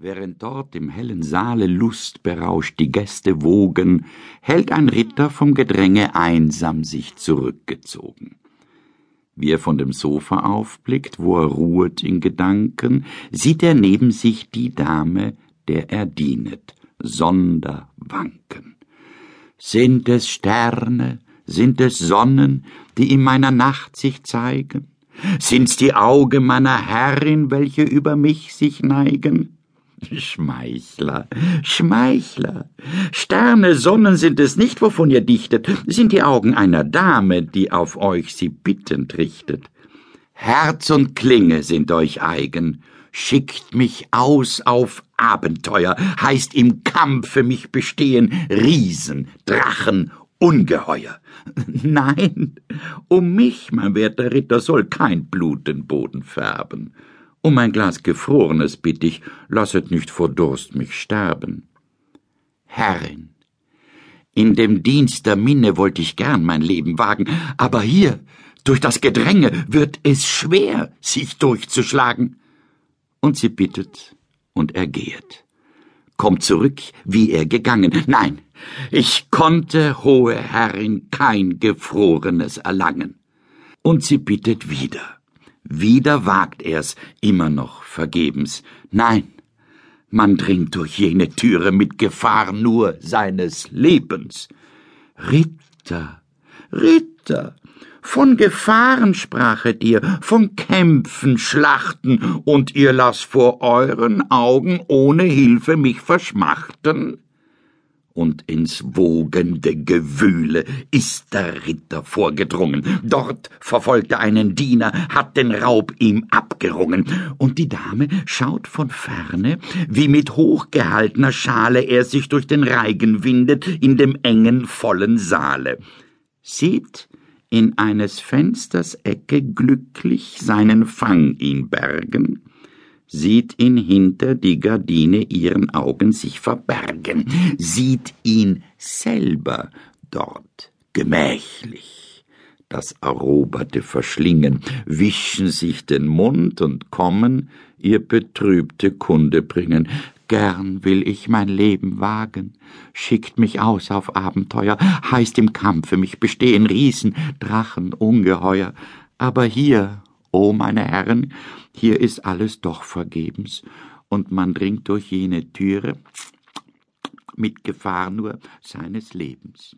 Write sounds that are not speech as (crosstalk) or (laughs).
Während dort im hellen Saale lustberauscht die Gäste wogen, hält ein Ritter vom Gedränge einsam sich zurückgezogen. Wie er von dem Sofa aufblickt, wo er ruhet in Gedanken, sieht er neben sich die Dame, der er dienet, sonder wanken. Sind es Sterne, sind es Sonnen, die in meiner Nacht sich zeigen? Sind's die Augen meiner Herrin, welche über mich sich neigen? Schmeichler, Schmeichler. Sterne, Sonnen sind es nicht, wovon ihr dichtet, sind die Augen einer Dame, die auf euch sie bittend richtet. Herz und Klinge sind euch eigen. Schickt mich aus auf Abenteuer, heißt im Kampfe mich bestehen, Riesen, Drachen, Ungeheuer. (laughs) Nein, um mich, mein werter Ritter, soll kein Blut den Boden färben. Um ein Glas Gefrorenes bitt ich, lasset nicht vor Durst mich sterben. Herrin, in dem Dienst der Minne wollt ich gern mein Leben wagen, aber hier, durch das Gedränge, wird es schwer, sich durchzuschlagen. Und sie bittet, und er gehet. Kommt zurück, wie er gegangen. Nein, ich konnte, hohe Herrin, kein Gefrorenes erlangen. Und sie bittet wieder. Wieder wagt er's, immer noch vergebens. Nein, man dringt durch jene Türe mit Gefahr nur seines Lebens. Ritter, Ritter, von Gefahren sprachet ihr, von Kämpfen, Schlachten, und ihr lasst vor euren Augen ohne Hilfe mich verschmachten? Und ins wogende Gewühle ist der Ritter vorgedrungen. Dort verfolgt er einen Diener, hat den Raub ihm abgerungen, und die Dame schaut von ferne, wie mit hochgehaltener Schale er sich durch den Reigen windet in dem engen, vollen Saale. Sieht in eines Fensters Ecke glücklich seinen Fang ihn bergen, sieht ihn hinter die Gardine ihren Augen sich verbergen, sieht ihn selber dort gemächlich das Eroberte verschlingen, wischen sich den Mund und kommen, ihr betrübte Kunde bringen. Gern will ich mein Leben wagen, schickt mich aus auf Abenteuer, heißt im Kampfe mich bestehen Riesen, Drachen, Ungeheuer. Aber hier, O meine Herren, hier ist alles doch vergebens, und man dringt durch jene Türe mit Gefahr nur seines Lebens.